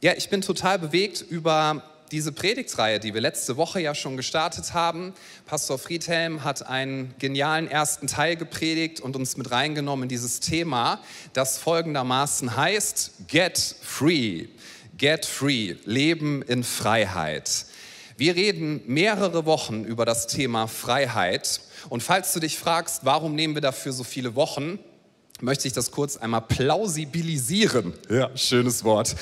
Ja, ich bin total bewegt über diese Predigtreihe, die wir letzte Woche ja schon gestartet haben. Pastor Friedhelm hat einen genialen ersten Teil gepredigt und uns mit reingenommen in dieses Thema, das folgendermaßen heißt, Get Free. Get Free, Leben in Freiheit. Wir reden mehrere Wochen über das Thema Freiheit. Und falls du dich fragst, warum nehmen wir dafür so viele Wochen, möchte ich das kurz einmal plausibilisieren. Ja, schönes Wort.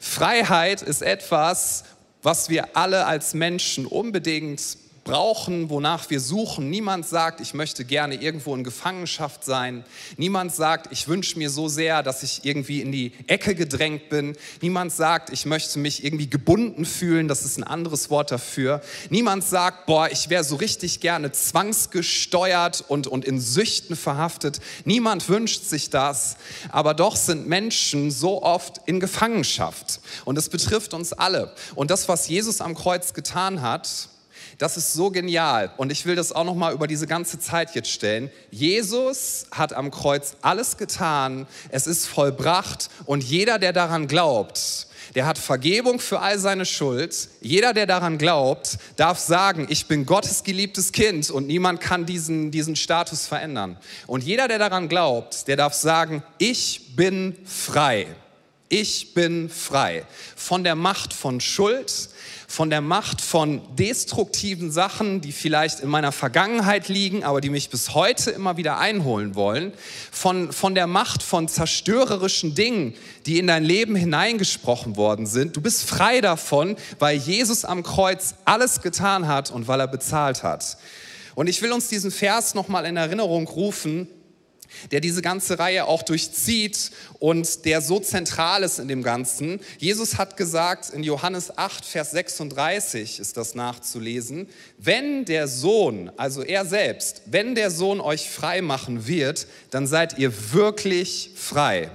Freiheit ist etwas, was wir alle als Menschen unbedingt brauchen, wonach wir suchen. Niemand sagt, ich möchte gerne irgendwo in Gefangenschaft sein. Niemand sagt, ich wünsche mir so sehr, dass ich irgendwie in die Ecke gedrängt bin. Niemand sagt, ich möchte mich irgendwie gebunden fühlen. Das ist ein anderes Wort dafür. Niemand sagt, boah, ich wäre so richtig gerne zwangsgesteuert und, und in Süchten verhaftet. Niemand wünscht sich das. Aber doch sind Menschen so oft in Gefangenschaft. Und es betrifft uns alle. Und das, was Jesus am Kreuz getan hat, das ist so genial und ich will das auch noch mal über diese ganze Zeit jetzt stellen. Jesus hat am Kreuz alles getan, es ist vollbracht und jeder, der daran glaubt, der hat Vergebung für all seine Schuld. Jeder, der daran glaubt, darf sagen, ich bin Gottes geliebtes Kind und niemand kann diesen, diesen Status verändern. Und jeder, der daran glaubt, der darf sagen, ich bin frei. Ich bin frei von der Macht von Schuld, von der Macht von destruktiven Sachen, die vielleicht in meiner Vergangenheit liegen, aber die mich bis heute immer wieder einholen wollen, von, von der Macht von zerstörerischen Dingen, die in dein Leben hineingesprochen worden sind. Du bist frei davon, weil Jesus am Kreuz alles getan hat und weil er bezahlt hat. Und ich will uns diesen Vers nochmal in Erinnerung rufen, der diese ganze Reihe auch durchzieht und der so zentral ist in dem Ganzen. Jesus hat gesagt, in Johannes 8, Vers 36 ist das nachzulesen, wenn der Sohn, also er selbst, wenn der Sohn euch frei machen wird, dann seid ihr wirklich frei.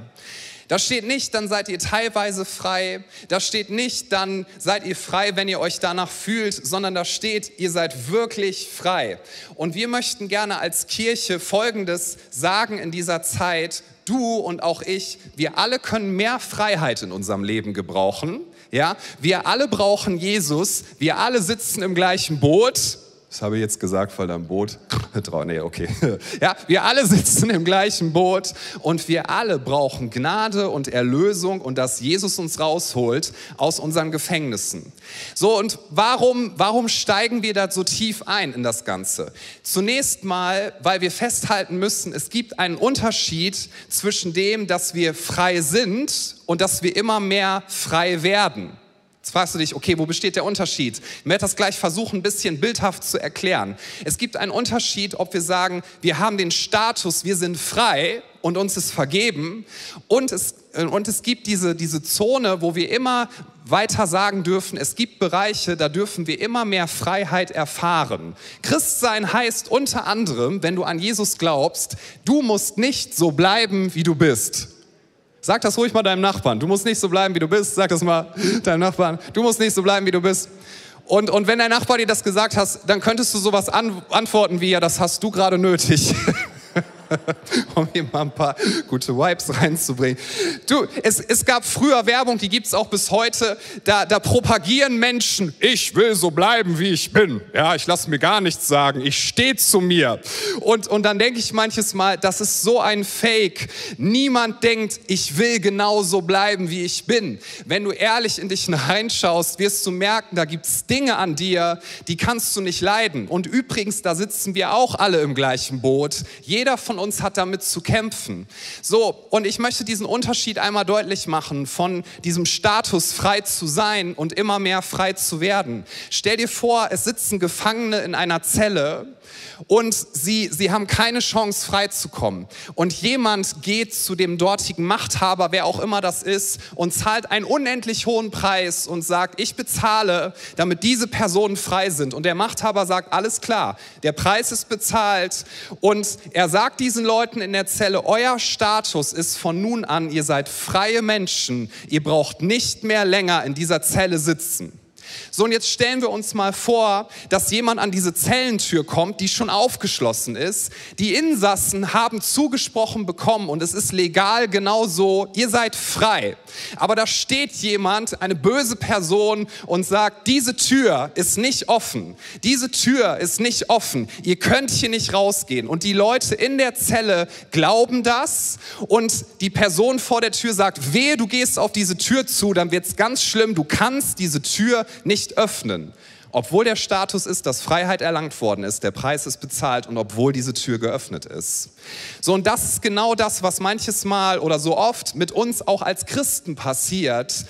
Da steht nicht, dann seid ihr teilweise frei. Da steht nicht, dann seid ihr frei, wenn ihr euch danach fühlt, sondern da steht, ihr seid wirklich frei. Und wir möchten gerne als Kirche Folgendes sagen in dieser Zeit. Du und auch ich, wir alle können mehr Freiheit in unserem Leben gebrauchen. Ja, wir alle brauchen Jesus. Wir alle sitzen im gleichen Boot. Das habe ich jetzt gesagt, weil da ein Boot. nee, okay. Ja, wir alle sitzen im gleichen Boot und wir alle brauchen Gnade und Erlösung und dass Jesus uns rausholt aus unseren Gefängnissen. So, und warum, warum steigen wir da so tief ein in das Ganze? Zunächst mal, weil wir festhalten müssen, es gibt einen Unterschied zwischen dem, dass wir frei sind und dass wir immer mehr frei werden. Jetzt fragst du dich, okay, wo besteht der Unterschied? Ich werde das gleich versuchen, ein bisschen bildhaft zu erklären. Es gibt einen Unterschied, ob wir sagen, wir haben den Status, wir sind frei und uns ist vergeben. Und es, und es gibt diese, diese Zone, wo wir immer weiter sagen dürfen, es gibt Bereiche, da dürfen wir immer mehr Freiheit erfahren. Christsein heißt unter anderem, wenn du an Jesus glaubst, du musst nicht so bleiben, wie du bist. Sag das ruhig mal deinem Nachbarn. Du musst nicht so bleiben, wie du bist. Sag das mal deinem Nachbarn. Du musst nicht so bleiben, wie du bist. Und, und wenn dein Nachbar dir das gesagt hat, dann könntest du sowas an, antworten wie, ja, das hast du gerade nötig. um hier mal ein paar gute Vibes reinzubringen. Du, es, es gab früher Werbung, die gibt es auch bis heute, da, da propagieren Menschen, ich will so bleiben, wie ich bin. Ja, ich lasse mir gar nichts sagen, ich stehe zu mir. Und, und dann denke ich manches Mal, das ist so ein Fake. Niemand denkt, ich will genauso bleiben, wie ich bin. Wenn du ehrlich in dich hineinschaust, wirst du merken, da gibt es Dinge an dir, die kannst du nicht leiden. Und übrigens, da sitzen wir auch alle im gleichen Boot. Jeder von von uns hat damit zu kämpfen. So, und ich möchte diesen Unterschied einmal deutlich machen von diesem Status frei zu sein und immer mehr frei zu werden. Stell dir vor, es sitzen Gefangene in einer Zelle und sie, sie haben keine Chance freizukommen. Und jemand geht zu dem dortigen Machthaber, wer auch immer das ist, und zahlt einen unendlich hohen Preis und sagt, ich bezahle, damit diese Personen frei sind. Und der Machthaber sagt, alles klar, der Preis ist bezahlt. Und er sagt diesen Leuten in der Zelle, euer Status ist von nun an, ihr seid freie Menschen, ihr braucht nicht mehr länger in dieser Zelle sitzen. So, und jetzt stellen wir uns mal vor, dass jemand an diese Zellentür kommt, die schon aufgeschlossen ist. Die Insassen haben zugesprochen bekommen und es ist legal genauso, ihr seid frei. Aber da steht jemand, eine böse Person und sagt, diese Tür ist nicht offen. Diese Tür ist nicht offen. Ihr könnt hier nicht rausgehen. Und die Leute in der Zelle glauben das und die Person vor der Tür sagt, wehe, du gehst auf diese Tür zu, dann wird es ganz schlimm. Du kannst diese Tür nicht öffnen. Obwohl der Status ist, dass Freiheit erlangt worden ist, der Preis ist bezahlt und obwohl diese Tür geöffnet ist. So, und das ist genau das, was manches Mal oder so oft mit uns auch als Christen passiert,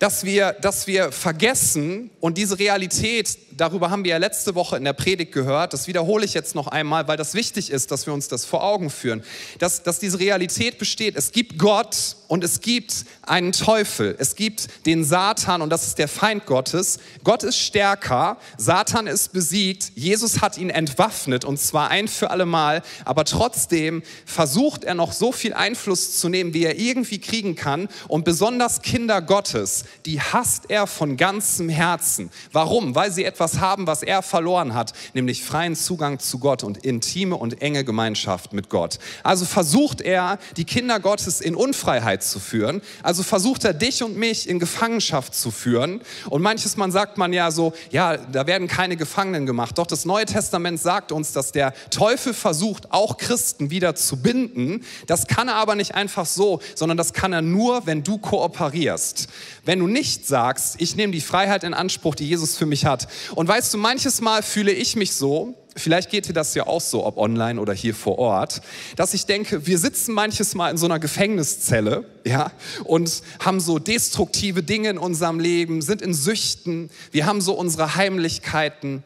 dass wir, dass wir vergessen und diese Realität, darüber haben wir ja letzte Woche in der Predigt gehört, das wiederhole ich jetzt noch einmal, weil das wichtig ist, dass wir uns das vor Augen führen, dass, dass diese Realität besteht. Es gibt Gott und es gibt einen Teufel. Es gibt den Satan und das ist der Feind Gottes. Gott ist stärker, Satan ist besiegt, Jesus hat ihn entwaffnet und zwar ein für alle Mal, aber trotzdem versucht er noch so viel Einfluss zu nehmen, wie er irgendwie kriegen kann und besonders Kinder Gottes, die hasst er von ganzem Herzen. Warum? Weil sie etwas haben, was er verloren hat, nämlich freien Zugang zu Gott und intime und enge Gemeinschaft mit Gott. Also versucht er, die Kinder Gottes in Unfreiheit zu führen. Also versucht er, dich und mich in Gefangenschaft zu führen. Und manches Mal sagt man ja so, ja, da werden keine Gefangenen gemacht. Doch das Neue Testament sagt uns, dass der Teufel versucht, auch Christen wieder zu binden. Das kann er aber nicht einfach so, sondern das kann er nur, wenn du kooperierst. Wenn du nicht sagst, ich nehme die Freiheit in Anspruch, die Jesus für mich hat. Und weißt du, manches Mal fühle ich mich so, vielleicht geht dir das ja auch so, ob online oder hier vor Ort, dass ich denke, wir sitzen manches Mal in so einer Gefängniszelle, ja, und haben so destruktive Dinge in unserem Leben, sind in Süchten, wir haben so unsere Heimlichkeiten.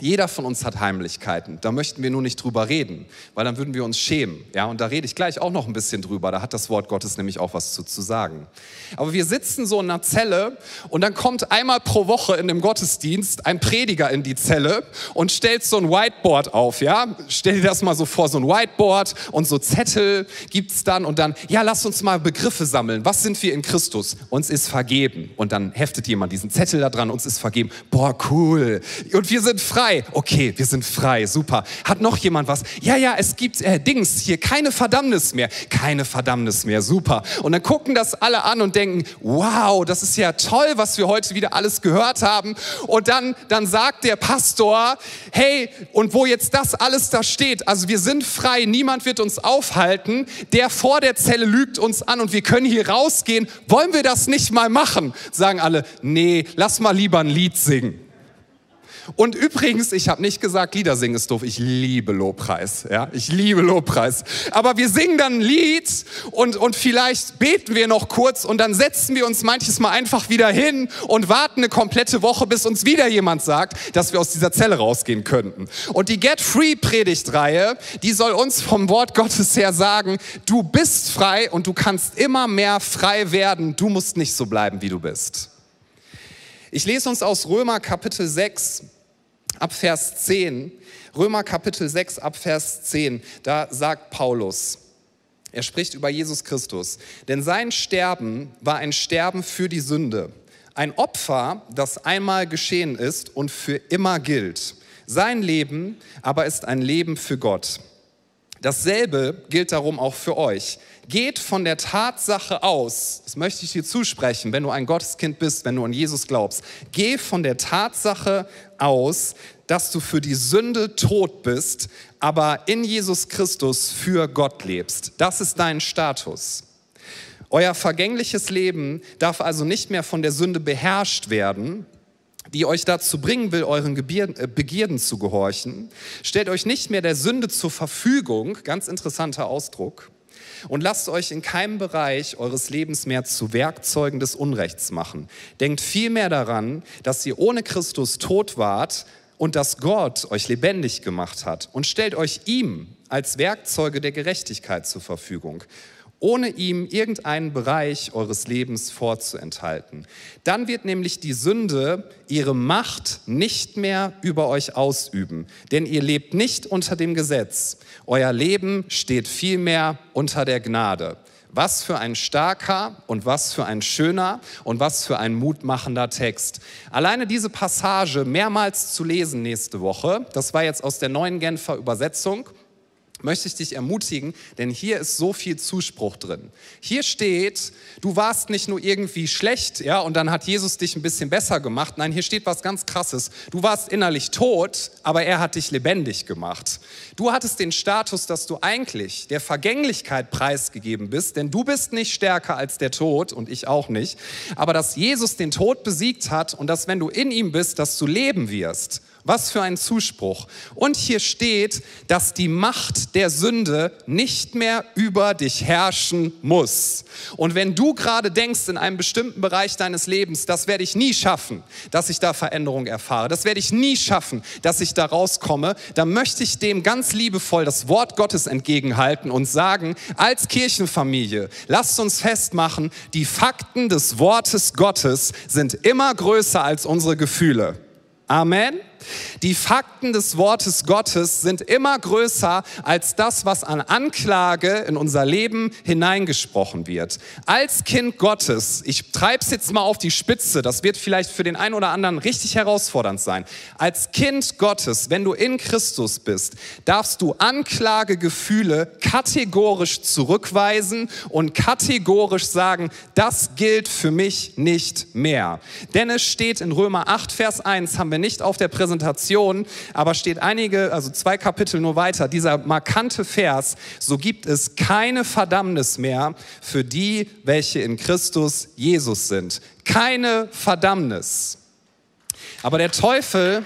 Jeder von uns hat Heimlichkeiten. Da möchten wir nur nicht drüber reden, weil dann würden wir uns schämen. Ja, und da rede ich gleich auch noch ein bisschen drüber. Da hat das Wort Gottes nämlich auch was zu, zu sagen. Aber wir sitzen so in einer Zelle und dann kommt einmal pro Woche in dem Gottesdienst ein Prediger in die Zelle und stellt so ein Whiteboard auf. Ja, stell dir das mal so vor, so ein Whiteboard und so Zettel gibt's dann und dann, ja, lass uns mal Begriffe sammeln. Was sind wir in Christus? Uns ist vergeben. Und dann heftet jemand diesen Zettel da dran, uns ist vergeben. Boah, cool. Und wir sind frei frei. Okay, wir sind frei, super. Hat noch jemand was? Ja, ja, es gibt äh, Dings hier, keine Verdammnis mehr. Keine Verdammnis mehr, super. Und dann gucken das alle an und denken, wow, das ist ja toll, was wir heute wieder alles gehört haben. Und dann, dann sagt der Pastor, hey, und wo jetzt das alles da steht, also wir sind frei, niemand wird uns aufhalten, der vor der Zelle lügt uns an und wir können hier rausgehen. Wollen wir das nicht mal machen? Sagen alle, nee, lass mal lieber ein Lied singen. Und übrigens, ich habe nicht gesagt, Lieder singen ist doof. Ich liebe Lobpreis. Ja, ich liebe Lobpreis. Aber wir singen dann ein Lied und, und vielleicht beten wir noch kurz und dann setzen wir uns manches Mal einfach wieder hin und warten eine komplette Woche, bis uns wieder jemand sagt, dass wir aus dieser Zelle rausgehen könnten. Und die Get Free Predigtreihe, die soll uns vom Wort Gottes her sagen, du bist frei und du kannst immer mehr frei werden. Du musst nicht so bleiben, wie du bist. Ich lese uns aus Römer Kapitel 6 ab Vers 10. Römer Kapitel 6 ab Vers 10. Da sagt Paulus, er spricht über Jesus Christus, denn sein Sterben war ein Sterben für die Sünde, ein Opfer, das einmal geschehen ist und für immer gilt. Sein Leben aber ist ein Leben für Gott. Dasselbe gilt darum auch für euch geht von der Tatsache aus, das möchte ich dir zusprechen, wenn du ein Gotteskind bist, wenn du an Jesus glaubst, geh von der Tatsache aus, dass du für die Sünde tot bist, aber in Jesus Christus für Gott lebst. Das ist dein Status. Euer vergängliches Leben darf also nicht mehr von der Sünde beherrscht werden, die euch dazu bringen will, euren äh, Begierden zu gehorchen. Stellt euch nicht mehr der Sünde zur Verfügung, ganz interessanter Ausdruck, und lasst euch in keinem Bereich eures Lebens mehr zu Werkzeugen des Unrechts machen. Denkt vielmehr daran, dass ihr ohne Christus tot wart und dass Gott euch lebendig gemacht hat und stellt euch ihm als Werkzeuge der Gerechtigkeit zur Verfügung ohne ihm irgendeinen Bereich eures Lebens vorzuenthalten. Dann wird nämlich die Sünde ihre Macht nicht mehr über euch ausüben, denn ihr lebt nicht unter dem Gesetz. Euer Leben steht vielmehr unter der Gnade. Was für ein starker und was für ein schöner und was für ein mutmachender Text. Alleine diese Passage mehrmals zu lesen nächste Woche, das war jetzt aus der neuen Genfer Übersetzung, möchte ich dich ermutigen, denn hier ist so viel Zuspruch drin. Hier steht, du warst nicht nur irgendwie schlecht, ja, und dann hat Jesus dich ein bisschen besser gemacht. Nein, hier steht was ganz krasses. Du warst innerlich tot, aber er hat dich lebendig gemacht. Du hattest den Status, dass du eigentlich der Vergänglichkeit preisgegeben bist, denn du bist nicht stärker als der Tod und ich auch nicht, aber dass Jesus den Tod besiegt hat und dass wenn du in ihm bist, dass du leben wirst. Was für ein Zuspruch. Und hier steht, dass die Macht der Sünde nicht mehr über dich herrschen muss. Und wenn du gerade denkst in einem bestimmten Bereich deines Lebens, das werde ich nie schaffen, dass ich da Veränderung erfahre, das werde ich nie schaffen, dass ich da rauskomme, dann möchte ich dem ganz liebevoll das Wort Gottes entgegenhalten und sagen, als Kirchenfamilie, lasst uns festmachen, die Fakten des Wortes Gottes sind immer größer als unsere Gefühle. Amen. Die Fakten des Wortes Gottes sind immer größer als das, was an Anklage in unser Leben hineingesprochen wird. Als Kind Gottes, ich treibe es jetzt mal auf die Spitze, das wird vielleicht für den einen oder anderen richtig herausfordernd sein. Als Kind Gottes, wenn du in Christus bist, darfst du Anklagegefühle kategorisch zurückweisen und kategorisch sagen, das gilt für mich nicht mehr. Denn es steht in Römer 8, Vers 1, haben wir nicht auf der Präsentation, Präsentation, aber steht einige, also zwei Kapitel nur weiter, dieser markante Vers, so gibt es keine Verdammnis mehr für die, welche in Christus Jesus sind. Keine Verdammnis. Aber der Teufel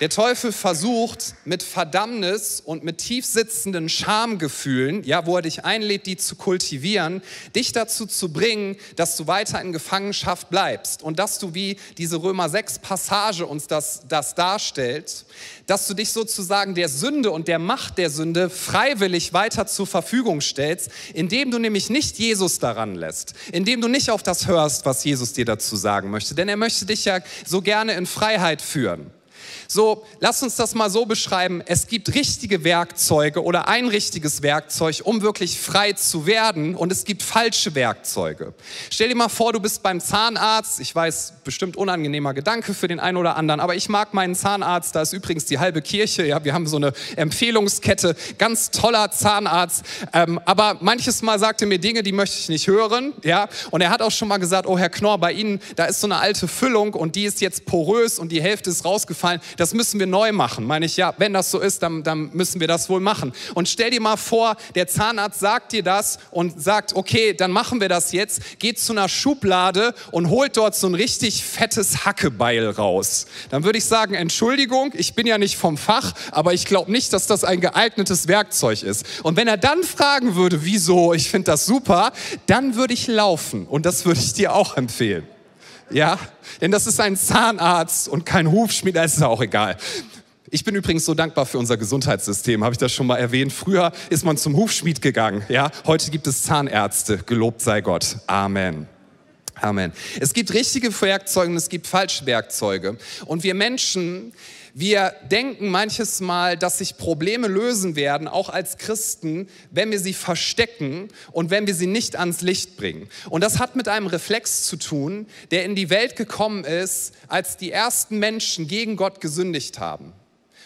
der Teufel versucht mit Verdammnis und mit tiefsitzenden Schamgefühlen, ja, wo er dich einlädt, die zu kultivieren, dich dazu zu bringen, dass du weiter in Gefangenschaft bleibst und dass du, wie diese Römer 6 Passage uns das, das darstellt, dass du dich sozusagen der Sünde und der Macht der Sünde freiwillig weiter zur Verfügung stellst, indem du nämlich nicht Jesus daran lässt, indem du nicht auf das hörst, was Jesus dir dazu sagen möchte, denn er möchte dich ja so gerne in Freiheit führen. So, lass uns das mal so beschreiben. Es gibt richtige Werkzeuge oder ein richtiges Werkzeug, um wirklich frei zu werden und es gibt falsche Werkzeuge. Stell dir mal vor, du bist beim Zahnarzt. Ich weiß, bestimmt unangenehmer Gedanke für den einen oder anderen, aber ich mag meinen Zahnarzt. Da ist übrigens die halbe Kirche. Ja, wir haben so eine Empfehlungskette. Ganz toller Zahnarzt. Ähm, aber manches Mal sagt er mir Dinge, die möchte ich nicht hören. Ja, und er hat auch schon mal gesagt, oh Herr Knorr, bei Ihnen, da ist so eine alte Füllung und die ist jetzt porös und die Hälfte ist rausgefallen das müssen wir neu machen. Meine ich, ja, wenn das so ist, dann, dann müssen wir das wohl machen. Und stell dir mal vor, der Zahnarzt sagt dir das und sagt, okay, dann machen wir das jetzt, geht zu einer Schublade und holt dort so ein richtig fettes Hackebeil raus. Dann würde ich sagen, Entschuldigung, ich bin ja nicht vom Fach, aber ich glaube nicht, dass das ein geeignetes Werkzeug ist. Und wenn er dann fragen würde, wieso, ich finde das super, dann würde ich laufen. Und das würde ich dir auch empfehlen. Ja, denn das ist ein Zahnarzt und kein Hufschmied, das ist auch egal. Ich bin übrigens so dankbar für unser Gesundheitssystem, habe ich das schon mal erwähnt. Früher ist man zum Hufschmied gegangen, ja. Heute gibt es Zahnärzte, gelobt sei Gott. Amen. Amen. Es gibt richtige Werkzeuge und es gibt falsche Werkzeuge. Und wir Menschen, wir denken manches Mal, dass sich Probleme lösen werden, auch als Christen, wenn wir sie verstecken und wenn wir sie nicht ans Licht bringen. Und das hat mit einem Reflex zu tun, der in die Welt gekommen ist, als die ersten Menschen gegen Gott gesündigt haben.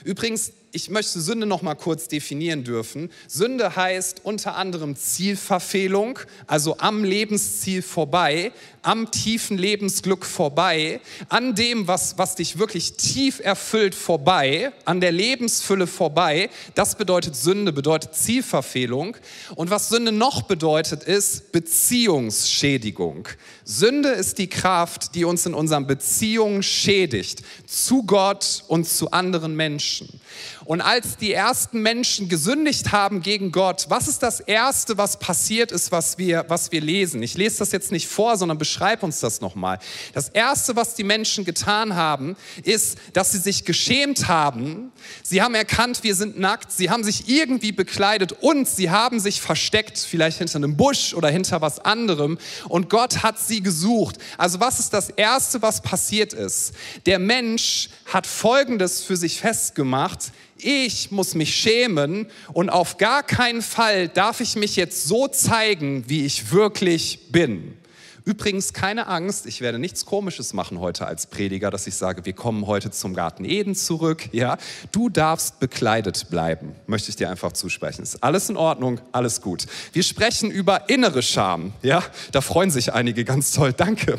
Übrigens, ich möchte Sünde noch mal kurz definieren dürfen. Sünde heißt unter anderem Zielverfehlung, also am Lebensziel vorbei, am tiefen Lebensglück vorbei, an dem, was, was dich wirklich tief erfüllt vorbei, an der Lebensfülle vorbei. Das bedeutet Sünde, bedeutet Zielverfehlung. Und was Sünde noch bedeutet, ist Beziehungsschädigung. Sünde ist die Kraft, die uns in unseren Beziehungen schädigt, zu Gott und zu anderen Menschen. Und als die ersten Menschen gesündigt haben gegen Gott, was ist das Erste, was passiert ist, was wir, was wir lesen? Ich lese das jetzt nicht vor, sondern beschreibe uns das nochmal. Das Erste, was die Menschen getan haben, ist, dass sie sich geschämt haben. Sie haben erkannt, wir sind nackt. Sie haben sich irgendwie bekleidet und sie haben sich versteckt, vielleicht hinter einem Busch oder hinter was anderem. Und Gott hat sie gesucht. Also was ist das Erste, was passiert ist? Der Mensch hat Folgendes für sich festgemacht ich muss mich schämen und auf gar keinen Fall darf ich mich jetzt so zeigen, wie ich wirklich bin. Übrigens keine Angst, ich werde nichts Komisches machen heute als Prediger, dass ich sage, wir kommen heute zum Garten Eden zurück. Ja, du darfst bekleidet bleiben, möchte ich dir einfach zusprechen. Ist alles in Ordnung, alles gut. Wir sprechen über innere Scham. Ja, da freuen sich einige ganz toll. Danke.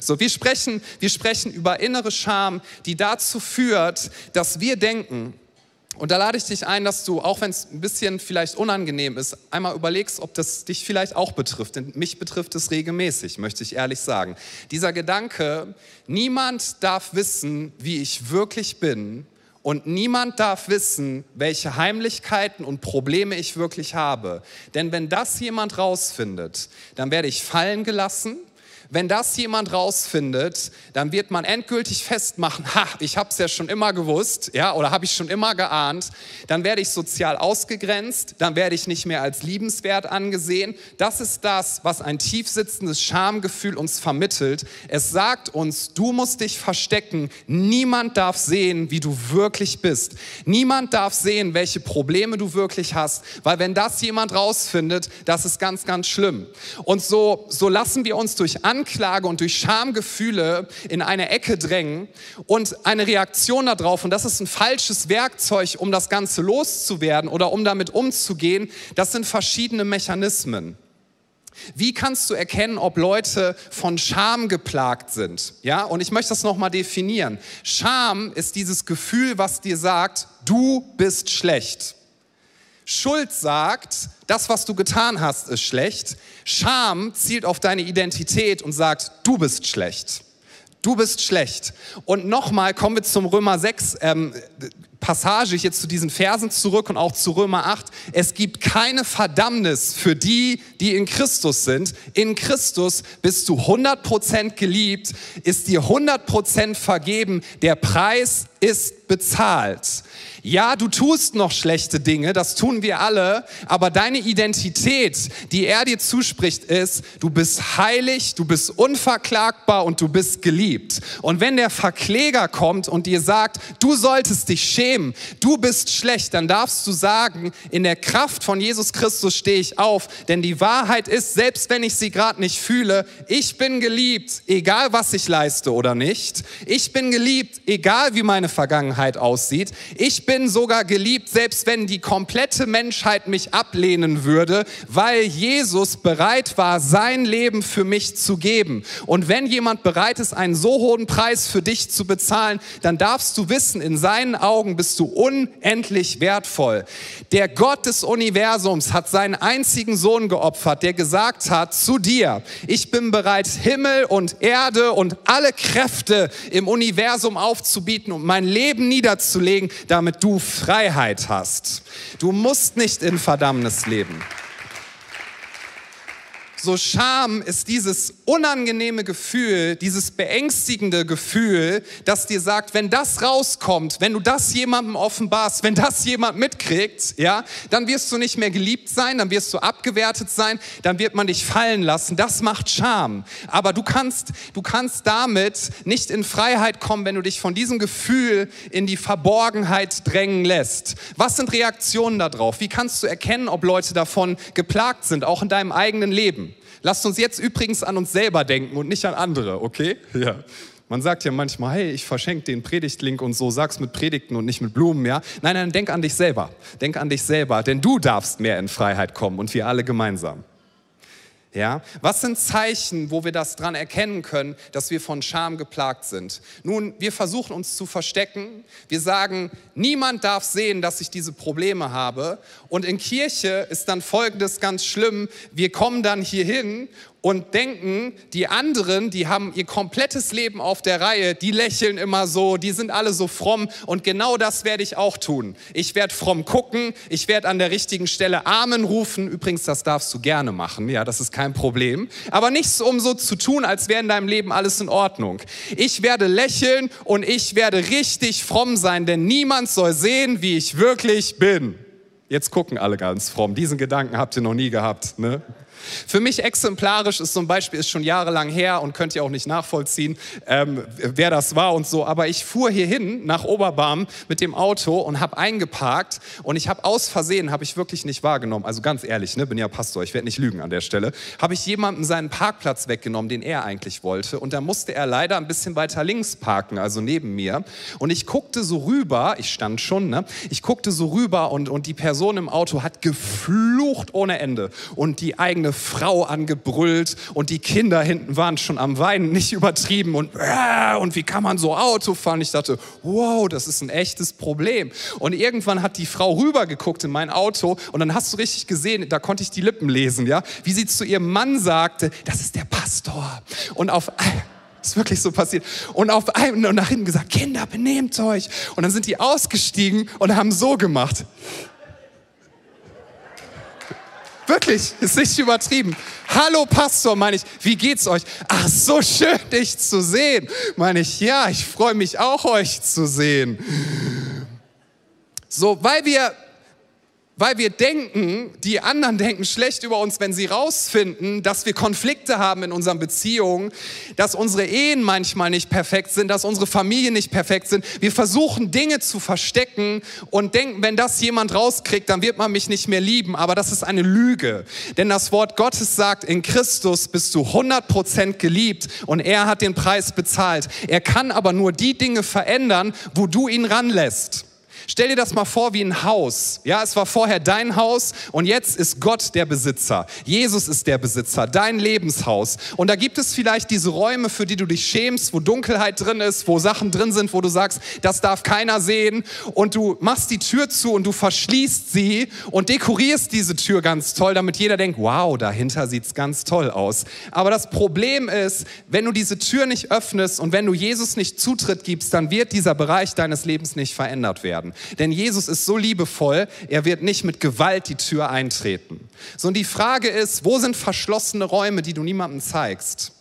So, wir sprechen, wir sprechen über innere Scham, die dazu führt, dass wir denken, und da lade ich dich ein, dass du, auch wenn es ein bisschen vielleicht unangenehm ist, einmal überlegst, ob das dich vielleicht auch betrifft. Denn mich betrifft es regelmäßig, möchte ich ehrlich sagen. Dieser Gedanke, niemand darf wissen, wie ich wirklich bin und niemand darf wissen, welche Heimlichkeiten und Probleme ich wirklich habe. Denn wenn das jemand rausfindet, dann werde ich fallen gelassen wenn das jemand rausfindet, dann wird man endgültig festmachen, ha, ich habe es ja schon immer gewusst, ja, oder habe ich schon immer geahnt. Dann werde ich sozial ausgegrenzt, dann werde ich nicht mehr als liebenswert angesehen. Das ist das, was ein tiefsitzendes Schamgefühl uns vermittelt. Es sagt uns, du musst dich verstecken. Niemand darf sehen, wie du wirklich bist. Niemand darf sehen, welche Probleme du wirklich hast, weil wenn das jemand rausfindet, das ist ganz, ganz schlimm. Und so, so lassen wir uns durch Anklage Anklage und durch Schamgefühle in eine Ecke drängen und eine Reaktion darauf, und das ist ein falsches Werkzeug, um das Ganze loszuwerden oder um damit umzugehen, das sind verschiedene Mechanismen. Wie kannst du erkennen, ob Leute von Scham geplagt sind? Ja, und ich möchte das nochmal definieren. Scham ist dieses Gefühl, was dir sagt, du bist schlecht. Schuld sagt, das, was du getan hast, ist schlecht. Scham zielt auf deine Identität und sagt, du bist schlecht. Du bist schlecht. Und nochmal kommen wir zum Römer 6 ähm, Passage, jetzt zu diesen Versen zurück und auch zu Römer 8. Es gibt keine Verdammnis für die, die in Christus sind. In Christus bist du 100% geliebt, ist dir 100% vergeben. Der Preis ist bezahlt. Ja, du tust noch schlechte Dinge, das tun wir alle, aber deine Identität, die er dir zuspricht, ist, du bist heilig, du bist unverklagbar und du bist geliebt. Und wenn der Verkläger kommt und dir sagt, du solltest dich schämen, du bist schlecht, dann darfst du sagen, in der Kraft von Jesus Christus stehe ich auf, denn die Wahrheit ist, selbst wenn ich sie gerade nicht fühle, ich bin geliebt, egal was ich leiste oder nicht. Ich bin geliebt, egal wie meine Vergangenheit aussieht. Ich bin sogar geliebt, selbst wenn die komplette Menschheit mich ablehnen würde, weil Jesus bereit war, sein Leben für mich zu geben. Und wenn jemand bereit ist, einen so hohen Preis für dich zu bezahlen, dann darfst du wissen, in seinen Augen bist du unendlich wertvoll. Der Gott des Universums hat seinen einzigen Sohn geopfert, der gesagt hat zu dir, ich bin bereit, Himmel und Erde und alle Kräfte im Universum aufzubieten und mein Leben niederzulegen, damit du Freiheit hast. Du musst nicht in Verdammnis leben. So Scham ist dieses unangenehme Gefühl, dieses beängstigende Gefühl, das dir sagt, wenn das rauskommt, wenn du das jemandem offenbarst, wenn das jemand mitkriegt, ja, dann wirst du nicht mehr geliebt sein, dann wirst du abgewertet sein, dann wird man dich fallen lassen. Das macht Scham. Aber du kannst, du kannst damit nicht in Freiheit kommen, wenn du dich von diesem Gefühl in die Verborgenheit drängen lässt. Was sind Reaktionen darauf? Wie kannst du erkennen, ob Leute davon geplagt sind, auch in deinem eigenen Leben? Lasst uns jetzt übrigens an uns selber denken und nicht an andere, okay? Ja. Man sagt ja manchmal, hey, ich verschenke den Predigtlink und so, sag's mit Predigten und nicht mit Blumen, ja? Nein, nein, denk an dich selber. Denk an dich selber, denn du darfst mehr in Freiheit kommen und wir alle gemeinsam. Ja? Was sind Zeichen, wo wir das dran erkennen können, dass wir von Scham geplagt sind? Nun, wir versuchen uns zu verstecken. Wir sagen, niemand darf sehen, dass ich diese Probleme habe. Und in Kirche ist dann Folgendes ganz schlimm. Wir kommen dann hier hin und denken, die anderen, die haben ihr komplettes Leben auf der Reihe, die lächeln immer so, die sind alle so fromm und genau das werde ich auch tun. Ich werde fromm gucken, ich werde an der richtigen Stelle Amen rufen. Übrigens, das darfst du gerne machen, ja, das ist kein Problem. Aber nichts, um so zu tun, als wäre in deinem Leben alles in Ordnung. Ich werde lächeln und ich werde richtig fromm sein, denn niemand soll sehen, wie ich wirklich bin. Jetzt gucken alle ganz fromm. Diesen Gedanken habt ihr noch nie gehabt, ne? Für mich exemplarisch ist zum Beispiel, ist schon jahrelang her und könnt ihr auch nicht nachvollziehen, ähm, wer das war und so, aber ich fuhr hierhin nach Oberbarm mit dem Auto und habe eingeparkt und ich habe aus Versehen, habe ich wirklich nicht wahrgenommen, also ganz ehrlich, ne, bin ja Pastor, ich werde nicht lügen an der Stelle, habe ich jemandem seinen Parkplatz weggenommen, den er eigentlich wollte und da musste er leider ein bisschen weiter links parken, also neben mir und ich guckte so rüber, ich stand schon, ne, ich guckte so rüber und, und die Person im Auto hat geflucht ohne Ende und die eigene Frau angebrüllt und die Kinder hinten waren schon am Weinen, nicht übertrieben und, äh, und wie kann man so Auto fahren? Ich dachte, wow, das ist ein echtes Problem. Und irgendwann hat die Frau rübergeguckt in mein Auto und dann hast du richtig gesehen, da konnte ich die Lippen lesen, ja, wie sie zu ihrem Mann sagte, das ist der Pastor. Und auf ist wirklich so passiert. Und auf einem und nach hinten gesagt, Kinder, benehmt euch. Und dann sind die ausgestiegen und haben so gemacht. Wirklich, ist nicht übertrieben. Hallo Pastor, meine ich, wie geht's euch? Ach, so schön, dich zu sehen. Meine ich, ja, ich freue mich auch, euch zu sehen. So, weil wir weil wir denken, die anderen denken schlecht über uns, wenn sie rausfinden, dass wir Konflikte haben in unseren Beziehungen, dass unsere Ehen manchmal nicht perfekt sind, dass unsere Familien nicht perfekt sind. Wir versuchen Dinge zu verstecken und denken, wenn das jemand rauskriegt, dann wird man mich nicht mehr lieben. Aber das ist eine Lüge. Denn das Wort Gottes sagt, in Christus bist du 100% geliebt und er hat den Preis bezahlt. Er kann aber nur die Dinge verändern, wo du ihn ranlässt. Stell dir das mal vor wie ein Haus. Ja, es war vorher dein Haus und jetzt ist Gott der Besitzer. Jesus ist der Besitzer, dein Lebenshaus. Und da gibt es vielleicht diese Räume, für die du dich schämst, wo Dunkelheit drin ist, wo Sachen drin sind, wo du sagst, das darf keiner sehen. Und du machst die Tür zu und du verschließt sie und dekorierst diese Tür ganz toll, damit jeder denkt, wow, dahinter sieht's ganz toll aus. Aber das Problem ist, wenn du diese Tür nicht öffnest und wenn du Jesus nicht Zutritt gibst, dann wird dieser Bereich deines Lebens nicht verändert werden. Denn Jesus ist so liebevoll, er wird nicht mit Gewalt die Tür eintreten. So, und die Frage ist, wo sind verschlossene Räume, die du niemandem zeigst?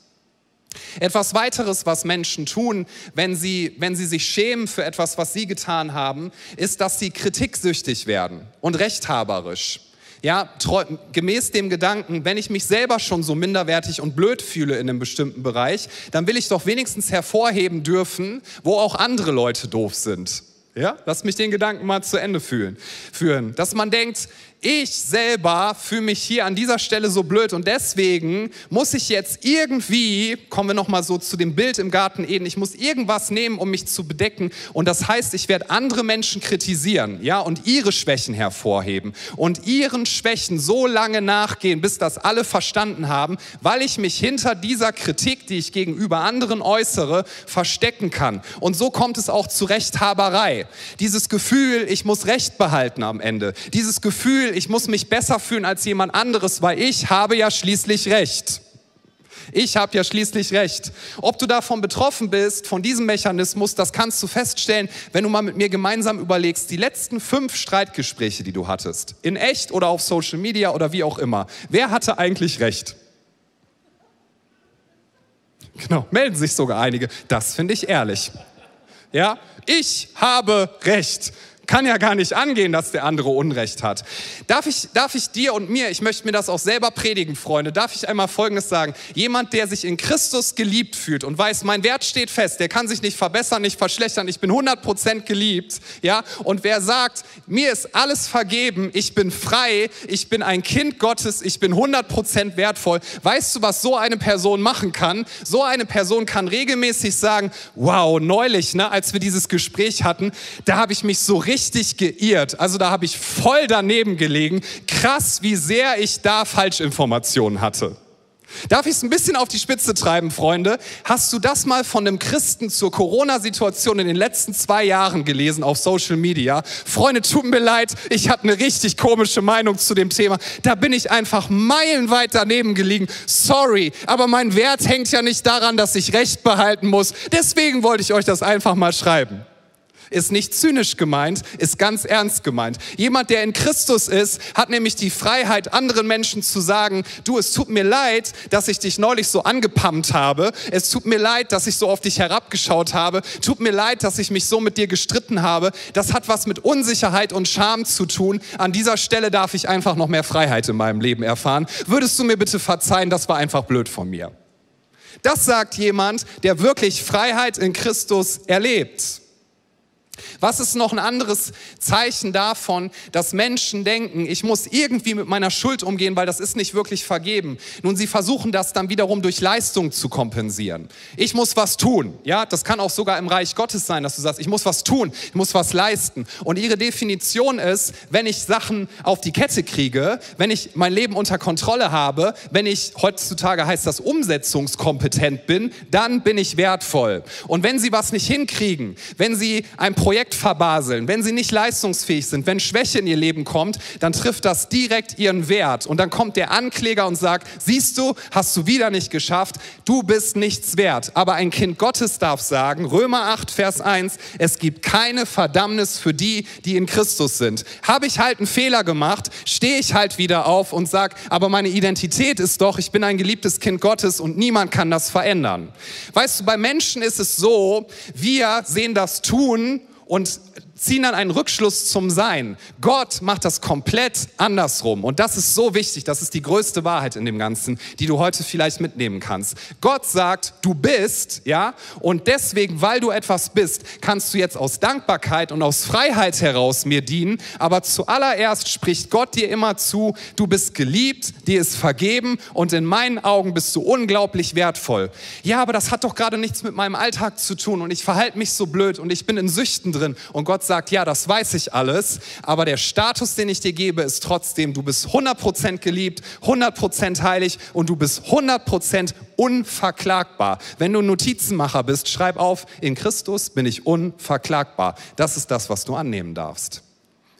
Etwas weiteres, was Menschen tun, wenn sie, wenn sie sich schämen für etwas, was sie getan haben, ist, dass sie kritiksüchtig werden und rechthaberisch. Ja, treu, gemäß dem Gedanken, wenn ich mich selber schon so minderwertig und blöd fühle in einem bestimmten Bereich, dann will ich doch wenigstens hervorheben dürfen, wo auch andere Leute doof sind. Ja, lass mich den Gedanken mal zu Ende führen. Dass man denkt, ich selber fühle mich hier an dieser Stelle so blöd und deswegen muss ich jetzt irgendwie, kommen wir nochmal so zu dem Bild im Garten Eden, ich muss irgendwas nehmen, um mich zu bedecken und das heißt, ich werde andere Menschen kritisieren, ja, und ihre Schwächen hervorheben und ihren Schwächen so lange nachgehen, bis das alle verstanden haben, weil ich mich hinter dieser Kritik, die ich gegenüber anderen äußere, verstecken kann. Und so kommt es auch zu Rechthaberei. Dieses Gefühl, ich muss Recht behalten am Ende. Dieses Gefühl, ich muss mich besser fühlen als jemand anderes, weil ich habe ja schließlich recht. Ich habe ja schließlich recht. Ob du davon betroffen bist, von diesem Mechanismus, das kannst du feststellen, wenn du mal mit mir gemeinsam überlegst, die letzten fünf Streitgespräche, die du hattest, in echt oder auf Social Media oder wie auch immer. Wer hatte eigentlich recht? Genau, melden sich sogar einige. Das finde ich ehrlich. Ja, ich habe recht kann ja gar nicht angehen, dass der andere Unrecht hat. Darf ich, darf ich dir und mir, ich möchte mir das auch selber predigen, Freunde, darf ich einmal Folgendes sagen. Jemand, der sich in Christus geliebt fühlt und weiß, mein Wert steht fest, der kann sich nicht verbessern, nicht verschlechtern, ich bin 100% geliebt, ja, und wer sagt, mir ist alles vergeben, ich bin frei, ich bin ein Kind Gottes, ich bin 100% wertvoll, weißt du, was so eine Person machen kann? So eine Person kann regelmäßig sagen, wow, neulich, ne, als wir dieses Gespräch hatten, da habe ich mich so richtig richtig geirrt. Also da habe ich voll daneben gelegen. Krass, wie sehr ich da Falschinformationen hatte. Darf ich es ein bisschen auf die Spitze treiben, Freunde? Hast du das mal von einem Christen zur Corona-Situation in den letzten zwei Jahren gelesen auf Social Media? Freunde, tut mir leid, ich habe eine richtig komische Meinung zu dem Thema. Da bin ich einfach meilenweit daneben gelegen. Sorry, aber mein Wert hängt ja nicht daran, dass ich Recht behalten muss. Deswegen wollte ich euch das einfach mal schreiben. Ist nicht zynisch gemeint, ist ganz ernst gemeint. Jemand, der in Christus ist, hat nämlich die Freiheit, anderen Menschen zu sagen, du, es tut mir leid, dass ich dich neulich so angepammt habe. Es tut mir leid, dass ich so auf dich herabgeschaut habe. Tut mir leid, dass ich mich so mit dir gestritten habe. Das hat was mit Unsicherheit und Scham zu tun. An dieser Stelle darf ich einfach noch mehr Freiheit in meinem Leben erfahren. Würdest du mir bitte verzeihen, das war einfach blöd von mir. Das sagt jemand, der wirklich Freiheit in Christus erlebt. Was ist noch ein anderes Zeichen davon, dass Menschen denken, ich muss irgendwie mit meiner Schuld umgehen, weil das ist nicht wirklich vergeben? Nun, sie versuchen das dann wiederum durch Leistung zu kompensieren. Ich muss was tun. Ja, das kann auch sogar im Reich Gottes sein, dass du sagst, ich muss was tun, ich muss was leisten. Und ihre Definition ist, wenn ich Sachen auf die Kette kriege, wenn ich mein Leben unter Kontrolle habe, wenn ich heutzutage heißt das umsetzungskompetent bin, dann bin ich wertvoll. Und wenn sie was nicht hinkriegen, wenn sie ein Projekt verbaseln, wenn sie nicht leistungsfähig sind, wenn Schwäche in ihr Leben kommt, dann trifft das direkt ihren Wert. Und dann kommt der Ankläger und sagt, siehst du, hast du wieder nicht geschafft, du bist nichts wert. Aber ein Kind Gottes darf sagen, Römer 8, Vers 1, es gibt keine Verdammnis für die, die in Christus sind. Habe ich halt einen Fehler gemacht, stehe ich halt wieder auf und sage, aber meine Identität ist doch, ich bin ein geliebtes Kind Gottes und niemand kann das verändern. Weißt du, bei Menschen ist es so, wir sehen das Tun und ziehen dann einen Rückschluss zum Sein. Gott macht das komplett andersrum. Und das ist so wichtig. Das ist die größte Wahrheit in dem Ganzen, die du heute vielleicht mitnehmen kannst. Gott sagt, du bist, ja, und deswegen, weil du etwas bist, kannst du jetzt aus Dankbarkeit und aus Freiheit heraus mir dienen. Aber zuallererst spricht Gott dir immer zu, du bist geliebt, dir ist vergeben und in meinen Augen bist du unglaublich wertvoll. Ja, aber das hat doch gerade nichts mit meinem Alltag zu tun und ich verhalte mich so blöd und ich bin in Süchten drin und Gott sagt, ja, das weiß ich alles, aber der Status, den ich dir gebe, ist trotzdem, du bist 100% geliebt, 100% heilig und du bist 100% unverklagbar. Wenn du Notizenmacher bist, schreib auf, in Christus bin ich unverklagbar. Das ist das, was du annehmen darfst.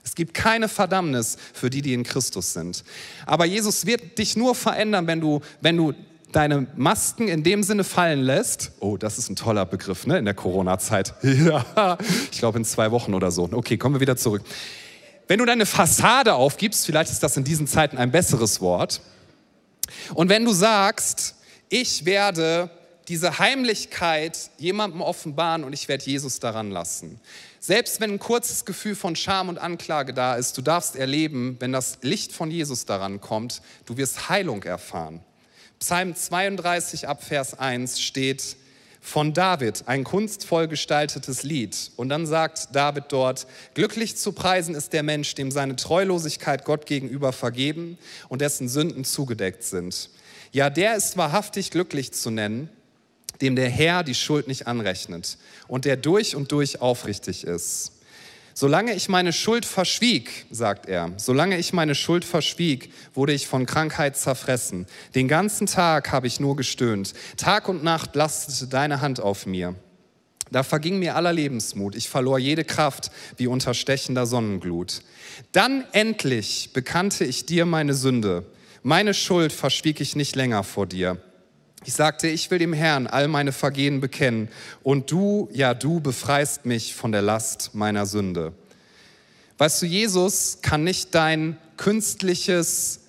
Es gibt keine Verdammnis für die, die in Christus sind. Aber Jesus wird dich nur verändern, wenn du, wenn du deine Masken in dem Sinne fallen lässt, oh, das ist ein toller Begriff ne, in der Corona-Zeit. Ja, ich glaube in zwei Wochen oder so. Okay, kommen wir wieder zurück. Wenn du deine Fassade aufgibst, vielleicht ist das in diesen Zeiten ein besseres Wort, und wenn du sagst, ich werde diese Heimlichkeit jemandem offenbaren und ich werde Jesus daran lassen. Selbst wenn ein kurzes Gefühl von Scham und Anklage da ist, du darfst erleben, wenn das Licht von Jesus daran kommt, du wirst Heilung erfahren. Psalm 32 ab Vers 1 steht von David, ein kunstvoll gestaltetes Lied. Und dann sagt David dort, glücklich zu preisen ist der Mensch, dem seine Treulosigkeit Gott gegenüber vergeben und dessen Sünden zugedeckt sind. Ja, der ist wahrhaftig glücklich zu nennen, dem der Herr die Schuld nicht anrechnet und der durch und durch aufrichtig ist. Solange ich meine Schuld verschwieg, sagt er, solange ich meine Schuld verschwieg, wurde ich von Krankheit zerfressen. Den ganzen Tag habe ich nur gestöhnt. Tag und Nacht lastete deine Hand auf mir. Da verging mir aller Lebensmut. Ich verlor jede Kraft wie unter stechender Sonnenglut. Dann endlich bekannte ich dir meine Sünde. Meine Schuld verschwieg ich nicht länger vor dir. Ich sagte, ich will dem Herrn all meine Vergehen bekennen und du, ja du befreist mich von der Last meiner Sünde. Weißt du, Jesus kann nicht dein künstliches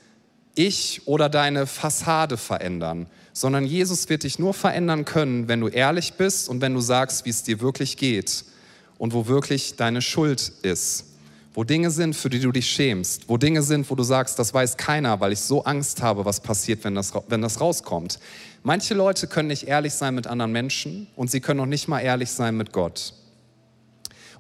Ich oder deine Fassade verändern, sondern Jesus wird dich nur verändern können, wenn du ehrlich bist und wenn du sagst, wie es dir wirklich geht und wo wirklich deine Schuld ist wo Dinge sind, für die du dich schämst, wo Dinge sind, wo du sagst, das weiß keiner, weil ich so Angst habe, was passiert, wenn das, wenn das rauskommt. Manche Leute können nicht ehrlich sein mit anderen Menschen und sie können auch nicht mal ehrlich sein mit Gott.